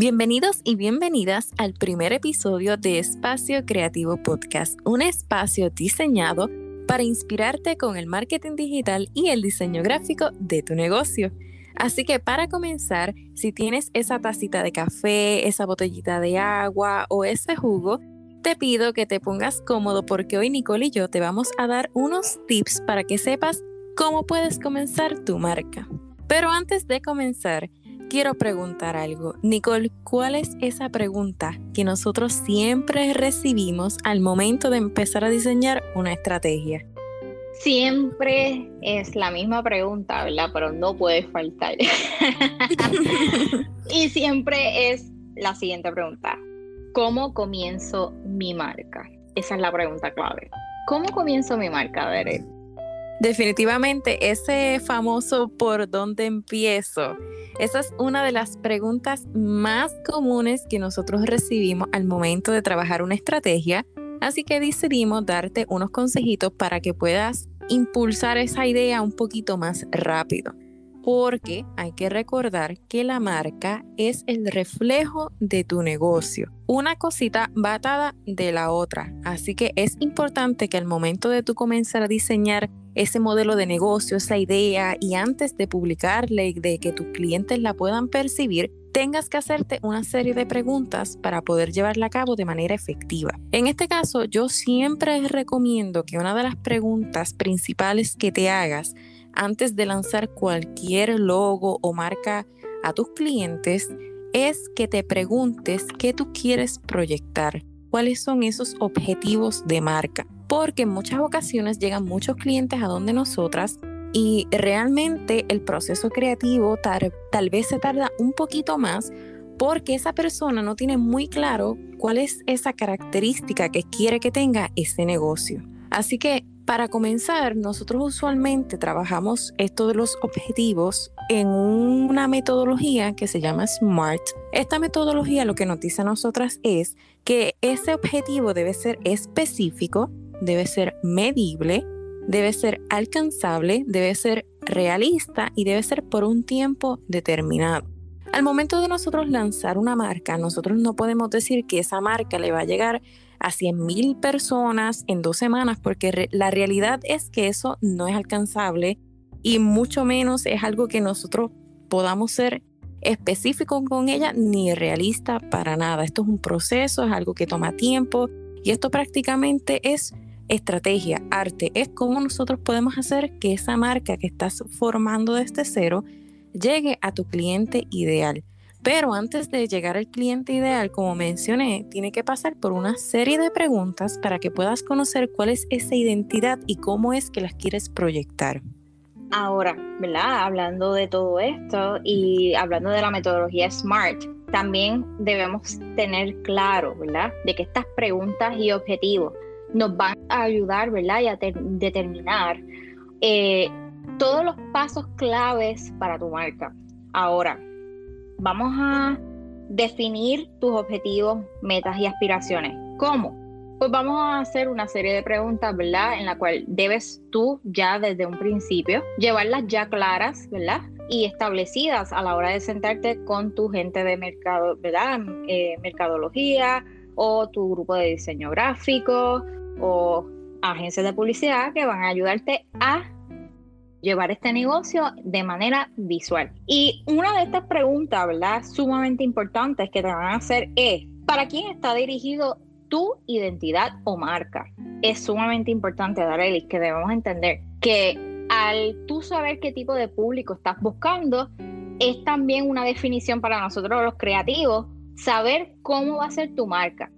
Bienvenidos y bienvenidas al primer episodio de Espacio Creativo Podcast, un espacio diseñado para inspirarte con el marketing digital y el diseño gráfico de tu negocio. Así que para comenzar, si tienes esa tacita de café, esa botellita de agua o ese jugo, te pido que te pongas cómodo porque hoy Nicole y yo te vamos a dar unos tips para que sepas cómo puedes comenzar tu marca. Pero antes de comenzar, quiero preguntar algo. Nicole, ¿cuál es esa pregunta que nosotros siempre recibimos al momento de empezar a diseñar una estrategia? Siempre es la misma pregunta, ¿verdad? Pero no puede faltar. y siempre es la siguiente pregunta. ¿Cómo comienzo mi marca? Esa es la pregunta clave. ¿Cómo comienzo mi marca, ver Definitivamente, ese famoso por dónde empiezo, esa es una de las preguntas más comunes que nosotros recibimos al momento de trabajar una estrategia, así que decidimos darte unos consejitos para que puedas impulsar esa idea un poquito más rápido. Porque hay que recordar que la marca es el reflejo de tu negocio. Una cosita va atada de la otra. Así que es importante que al momento de tú comenzar a diseñar ese modelo de negocio, esa idea, y antes de publicarle y de que tus clientes la puedan percibir, tengas que hacerte una serie de preguntas para poder llevarla a cabo de manera efectiva. En este caso, yo siempre recomiendo que una de las preguntas principales que te hagas antes de lanzar cualquier logo o marca a tus clientes es que te preguntes qué tú quieres proyectar, cuáles son esos objetivos de marca porque en muchas ocasiones llegan muchos clientes a donde nosotras y realmente el proceso creativo tal, vez se tarda un poquito más porque esa persona no tiene muy claro cuál es esa característica que quiere que tenga ese negocio. Así que para comenzar, nosotros usualmente trabajamos esto de los objetivos en una metodología que se llama SMART. Esta metodología lo que nos dice a nosotras es que ese objetivo debe ser específico, debe ser medible, debe ser alcanzable, debe ser realista y debe ser por un tiempo determinado. Al momento de nosotros lanzar una marca, nosotros no podemos decir que esa marca le va a llegar a 100 mil personas en dos semanas, porque la realidad es que eso no es alcanzable y mucho menos es algo que nosotros podamos ser específicos con ella ni realista para nada. Esto es un proceso, es algo que toma tiempo y esto prácticamente es estrategia, arte, es cómo nosotros podemos hacer que esa marca que estás formando desde cero llegue a tu cliente ideal. Pero antes de llegar al cliente ideal, como mencioné, tiene que pasar por una serie de preguntas para que puedas conocer cuál es esa identidad y cómo es que las quieres proyectar. Ahora, ¿verdad? Hablando de todo esto y hablando de la metodología SMART, también debemos tener claro, ¿verdad? De que estas preguntas y objetivos nos van a ayudar, ¿verdad? A determinar eh, todos los pasos claves para tu marca. Ahora, vamos a definir tus objetivos, metas y aspiraciones. ¿Cómo? Pues vamos a hacer una serie de preguntas, ¿verdad? En la cual debes tú ya desde un principio llevarlas ya claras, ¿verdad? Y establecidas a la hora de sentarte con tu gente de mercado, ¿verdad? Eh, mercadología o tu grupo de diseño gráfico o agencias de publicidad que van a ayudarte a llevar este negocio de manera visual. Y una de estas preguntas, ¿verdad? Sumamente importantes que te van a hacer es, ¿para quién está dirigido tu identidad o marca? Es sumamente importante, Darelis, que debemos entender que al tú saber qué tipo de público estás buscando, es también una definición para nosotros los creativos, saber cómo va a ser tu marca.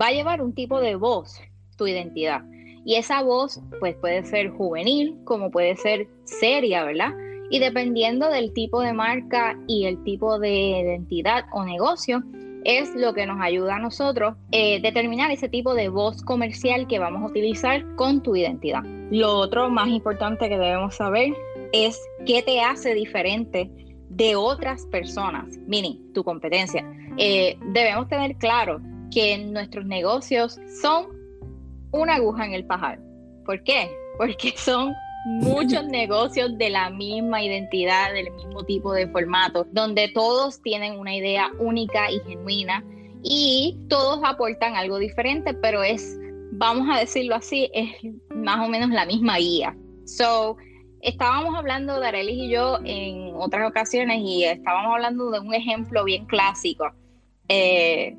Va a llevar un tipo de voz, tu identidad. Y esa voz pues puede ser juvenil como puede ser seria, ¿verdad? Y dependiendo del tipo de marca y el tipo de identidad o negocio, es lo que nos ayuda a nosotros eh, determinar ese tipo de voz comercial que vamos a utilizar con tu identidad. Lo otro más importante que debemos saber es qué te hace diferente de otras personas, mini, tu competencia. Eh, debemos tener claro que nuestros negocios son una aguja en el pajar. ¿Por qué? Porque son muchos negocios de la misma identidad, del mismo tipo de formato, donde todos tienen una idea única y genuina y todos aportan algo diferente, pero es, vamos a decirlo así, es más o menos la misma guía. So, estábamos hablando, Darelis y yo, en otras ocasiones y estábamos hablando de un ejemplo bien clásico. Eh,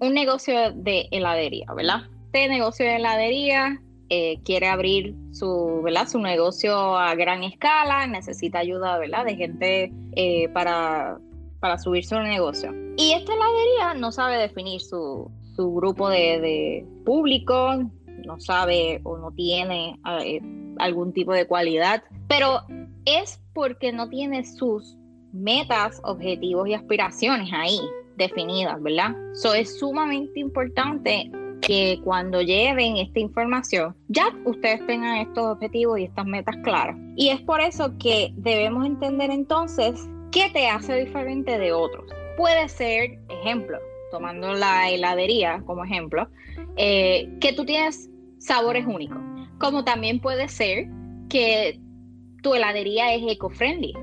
un negocio de heladería, ¿verdad? Este negocio de heladería eh, quiere abrir su, ¿verdad? su negocio a gran escala, necesita ayuda ¿verdad? de gente eh, para, para subir su negocio. Y esta heladería no sabe definir su, su grupo de, público, no sabe o no tiene eh, algún tipo de cualidad, pero es porque no tiene sus metas, objetivos y aspiraciones ahí definidas, ¿verdad? Eso es sumamente importante que cuando lleven esta información, ya ustedes tengan estos objetivos y estas metas claras. Y es por eso que debemos entender entonces qué te hace diferente de otros. Puede ser, ejemplo, tomando la heladería como ejemplo, eh, que tú tienes sabores únicos, como también puede ser que tu heladería es eco-friendly.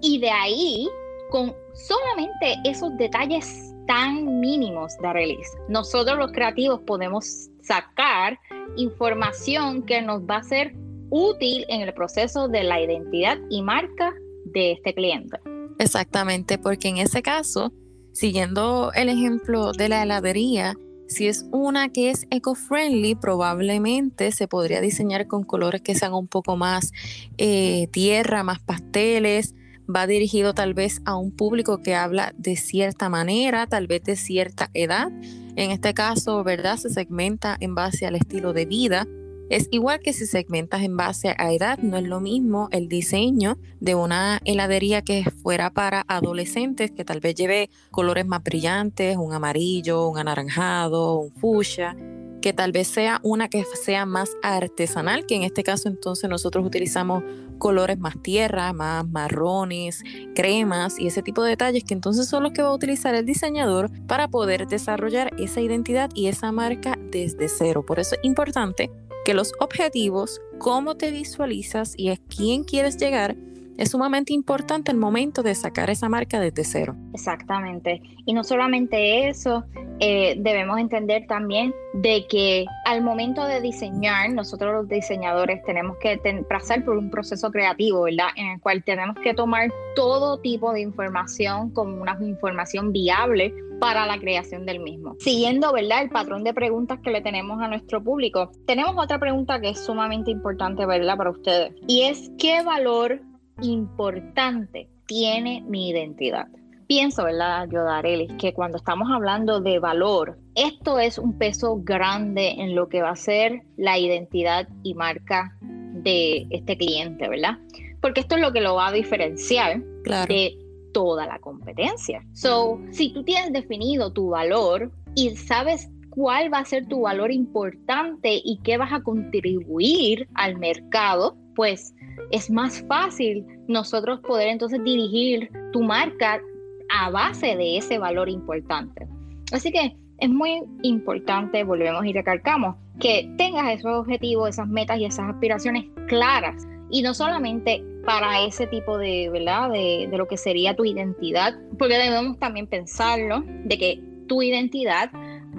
Y de ahí, con solamente esos detalles tan mínimos, Darelis, nosotros los creativos podemos sacar información que nos va a ser útil en el proceso de la identidad y marca de este cliente. Exactamente, porque en ese caso, siguiendo el ejemplo de la heladería, si es una que es eco-friendly, probablemente se podría diseñar con colores que sean un poco más eh, tierra, más pasteles. Va dirigido tal vez a un público que habla de cierta manera, tal vez de cierta edad. En este caso, ¿verdad? Se segmenta en base al estilo de vida es igual que si segmentas en base a edad, no es lo mismo el diseño de una heladería que fuera para adolescentes, que tal vez lleve colores más brillantes, un amarillo, un anaranjado, un fuchsia, que tal vez sea una que sea más artesanal, que en este caso entonces nosotros utilizamos colores más tierra, más marrones, cremas y ese tipo de detalles que entonces son los que va a utilizar el diseñador para poder desarrollar esa identidad y esa marca desde cero. Por eso es importante que los objetivos, cómo te visualizas y a quién quieres llegar, es sumamente importante el momento de sacar esa marca desde cero. Exactamente. Y no solamente eso, eh, debemos entender también de que al momento de diseñar, nosotros los diseñadores tenemos que pasar por un proceso creativo, ¿verdad? En el cual tenemos que tomar todo tipo de información como una información viable para la creación del mismo. Siguiendo, ¿verdad? El patrón de preguntas que le tenemos a nuestro público, tenemos otra pregunta que es sumamente importante, ¿verdad? Para ustedes. Y es, ¿qué valor importante tiene mi identidad? Pienso, ¿verdad, Yodarelis, que cuando estamos hablando de valor, esto es un peso grande en lo que va a ser la identidad y marca de este cliente, ¿verdad? Porque esto es lo que lo va a diferenciar de toda la competencia. So, si tú tienes definido tu valor y sabes cuál va a ser tu valor importante y qué vas a contribuir al mercado, pues es más fácil nosotros poder entonces dirigir tu marca a base de ese valor importante. Así que es muy importante, volvemos y recalcamos, que tengas esos objetivos, esas metas y esas aspiraciones claras. Y no solamente para ese tipo de, ¿verdad? De, de lo que sería tu identidad, porque debemos también pensarlo, de que tu identidad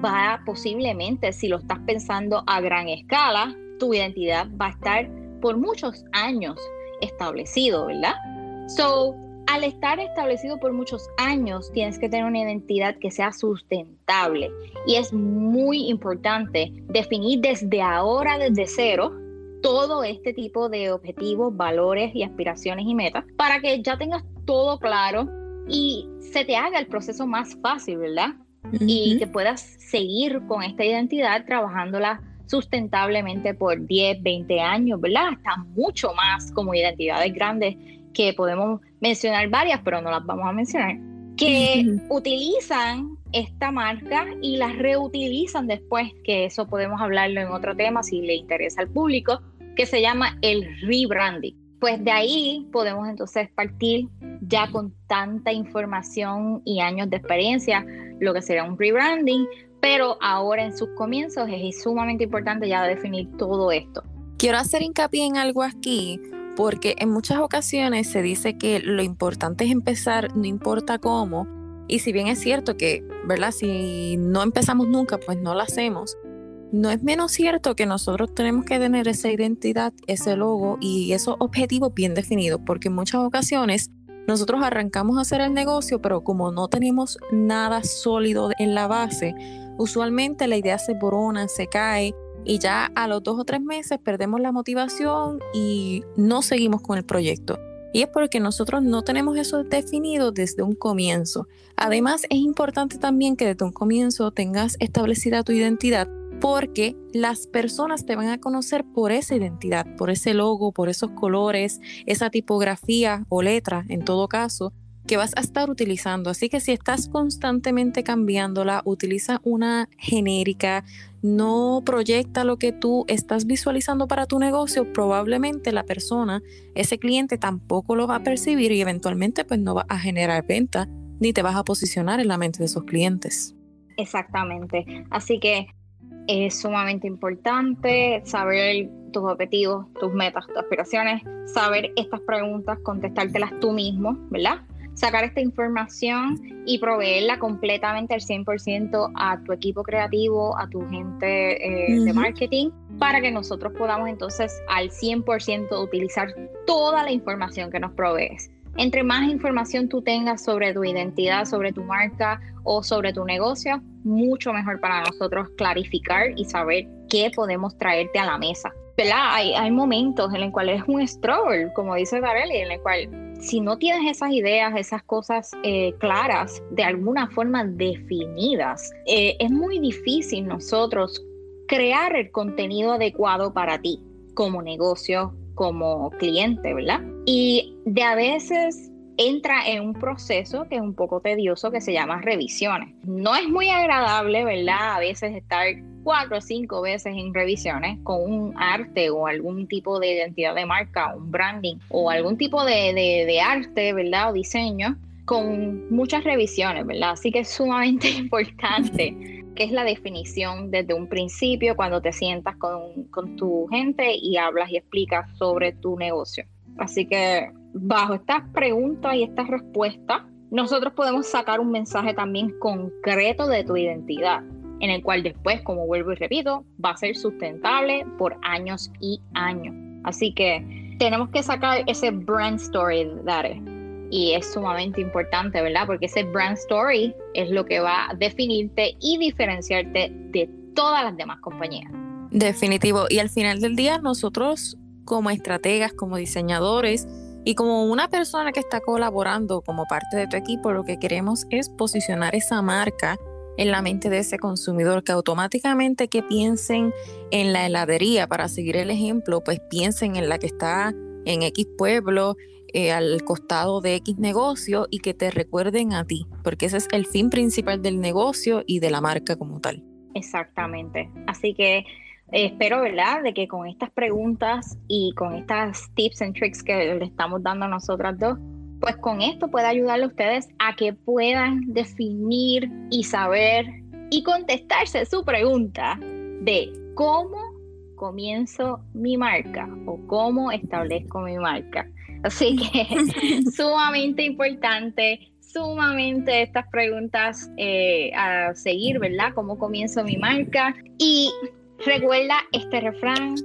va posiblemente, si lo estás pensando a gran escala, tu identidad va a estar por muchos años establecido, ¿verdad? So, al estar establecido por muchos años, tienes que tener una identidad que sea sustentable. Y es muy importante definir desde ahora, desde cero, todo este tipo de objetivos, valores y aspiraciones y metas para que ya tengas todo claro y se te haga el proceso más fácil, ¿verdad? Y que puedas seguir con esta identidad trabajándola sustentablemente por 10, 20 años, ¿verdad? Hasta mucho más como identidades grandes que podemos mencionar varias, pero no las vamos a mencionar, que utilizan esta marca y las reutilizan después, que eso podemos hablarlo en otro tema si le interesa al público, que se llama el rebranding. Pues de ahí podemos entonces partir ya con tanta información y años de experiencia, lo que será un rebranding, pero ahora en sus comienzos es sumamente importante ya definir todo esto. Quiero hacer hincapié en algo aquí porque en muchas ocasiones se dice que lo importante es empezar, no importa cómo, y si bien es cierto que, ¿verdad? Si no empezamos nunca, pues no lo hacemos. No es menos cierto que nosotros tenemos que tener esa identidad, ese logo y esos objetivos bien definidos, porque en muchas ocasiones nosotros arrancamos a hacer el negocio, pero como no tenemos nada sólido en la base, usualmente la idea se borona, se cae y ya a los dos o tres meses perdemos la motivación y no seguimos con el proyecto. Y es porque nosotros no tenemos eso definido desde un comienzo. Además, es importante también que desde un comienzo tengas establecida tu identidad porque las personas te van a conocer por esa identidad, por ese logo, por esos colores, esa tipografía o letra, en todo caso, que vas a estar utilizando. Así que si estás constantemente cambiándola, utiliza una genérica, no proyecta lo que tú estás visualizando para tu negocio, probablemente la persona, ese cliente tampoco lo va a percibir y eventualmente pues no va a generar venta ni te vas a posicionar en la mente de esos clientes. Exactamente. Así que es sumamente importante saber tus objetivos, tus metas, tus aspiraciones, saber estas preguntas, contestártelas tú mismo, ¿verdad? Sacar esta información y proveerla completamente al 100% a tu equipo creativo, a tu gente eh, de marketing, para que nosotros podamos entonces al 100% utilizar toda la información que nos provees. Entre más información tú tengas sobre tu identidad, sobre tu marca o sobre tu negocio, mucho mejor para nosotros clarificar y saber qué podemos traerte a la mesa. ¿Verdad? Hay, hay momentos en los cuales es un struggle, como dice Darely, en el cual si no tienes esas ideas, esas cosas eh, claras, de alguna forma definidas, eh, es muy difícil nosotros crear el contenido adecuado para ti como negocio, como cliente, ¿verdad? Y de a veces entra en un proceso que es un poco tedioso que se llama revisiones. No es muy agradable, ¿verdad? A veces estar cuatro o cinco veces en revisiones con un arte o algún tipo de identidad de marca, un branding o algún tipo de, de arte, ¿verdad? O diseño con muchas revisiones, ¿verdad? Así que es sumamente importante que es la definición desde un principio cuando te sientas con, con tu gente y hablas y explicas sobre tu negocio. Así que bajo estas preguntas y estas respuestas, nosotros podemos sacar un mensaje también concreto de tu identidad, en el cual después, como vuelvo y repito, va a ser sustentable por años y años. Así que tenemos que sacar ese brand story, Dare y es sumamente importante, ¿verdad? Porque ese brand story es lo que va a definirte y diferenciarte de todas las demás compañías. Definitivo. Y al final del día, nosotros como estrategas, como diseñadores y como una persona que está colaborando como parte de tu equipo, lo que queremos es posicionar esa marca en la mente de ese consumidor, que automáticamente que piensen en la heladería, para seguir el ejemplo, pues piensen en la que está en X pueblo, eh, al costado de X negocio y que te recuerden a ti, porque ese es el fin principal del negocio y de la marca como tal. Exactamente. Así que eh, espero, ¿verdad?, de que con estas preguntas y con estas tips and tricks que le estamos dando a nosotras dos, pues con esto pueda ayudarle a ustedes a que puedan definir y saber y contestarse su pregunta de cómo comienzo mi marca o cómo establezco mi marca. Así que sumamente importante, sumamente estas preguntas eh, a seguir, ¿verdad? ¿Cómo comienzo mi marca? Y recuerda este refrán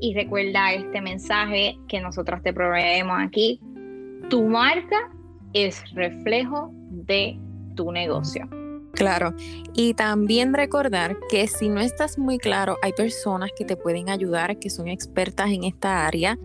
y recuerda este mensaje que nosotros te proveemos aquí. Tu marca es reflejo de tu negocio. Claro, y también recordar que si no estás muy claro, hay personas que te pueden ayudar, que son expertas en esta área.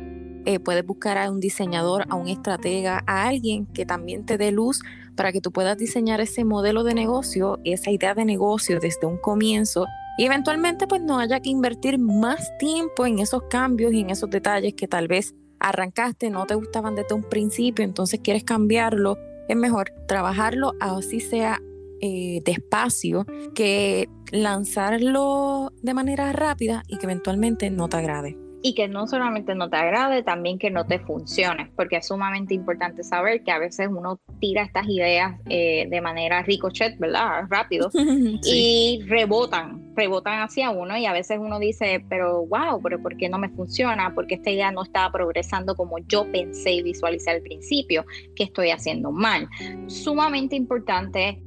Eh, puedes buscar a un diseñador, a un estratega, a alguien que también te dé luz para que tú puedas diseñar ese modelo de negocio, esa idea de negocio desde un comienzo. Y eventualmente pues no haya que invertir más tiempo en esos cambios y en esos detalles que tal vez arrancaste, no te gustaban desde un principio, entonces quieres cambiarlo. Es mejor trabajarlo así sea eh, despacio que lanzarlo de manera rápida y que eventualmente no te agrade y que no solamente no te agrade, también que no te funcione, porque es sumamente importante saber que a veces uno tira estas ideas eh, de manera ricochet, ¿verdad? Rápido, y rebotan, rebotan hacia uno y a veces uno dice, pero wow, pero ¿por qué no me funciona? Porque esta idea no estaba progresando como yo pensé y visualicé al principio, que estoy haciendo mal. Sumamente importante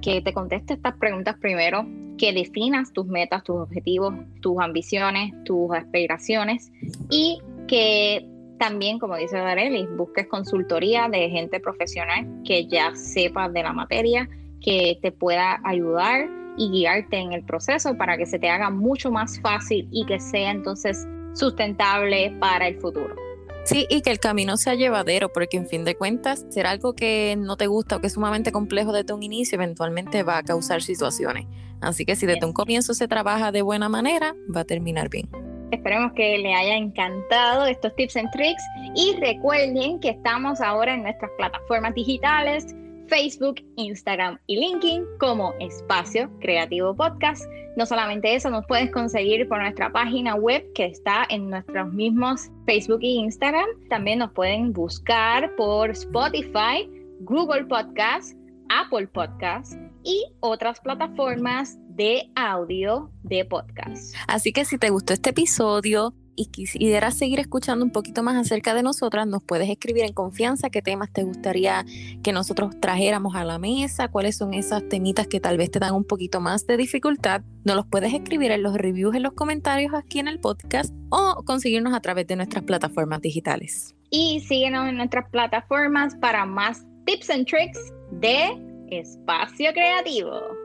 que te conteste estas preguntas primero, que definas tus metas, tus objetivos, tus ambiciones, tus aspiraciones y que también, como dice Darely, busques consultoría de gente profesional que ya sepa de la materia, que te pueda ayudar y guiarte en el proceso para que se te haga mucho más fácil y que sea entonces sustentable para el futuro. Sí, y que el camino sea llevadero, porque en fin de cuentas, ser algo que no te gusta o que es sumamente complejo desde un inicio, eventualmente va a causar situaciones. Así que si desde un comienzo se trabaja de buena manera, va a terminar bien. Esperemos que le haya encantado estos tips and tricks y recuerden que estamos ahora en nuestras plataformas digitales Facebook, Instagram y LinkedIn como Espacio Creativo Podcast. No solamente eso, nos puedes conseguir por nuestra página web que está en nuestros mismos Facebook e Instagram. También nos pueden buscar por Spotify, Google Podcast, Apple Podcast y otras plataformas de audio de podcast. Así que si te gustó este episodio, y quisieras seguir escuchando un poquito más acerca de nosotras, nos puedes escribir en confianza qué temas te gustaría que nosotros trajéramos a la mesa, cuáles son esas temitas que tal vez te dan un poquito más de dificultad. Nos los puedes escribir en los reviews, en los comentarios aquí en el podcast o conseguirnos a través de nuestras plataformas digitales. Y síguenos en nuestras plataformas para más tips and tricks de espacio creativo.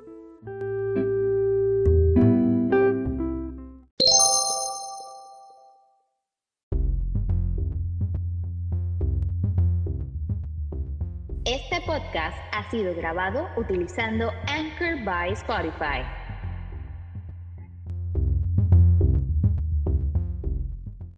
Podcast ha sido grabado utilizando Anchor by Spotify.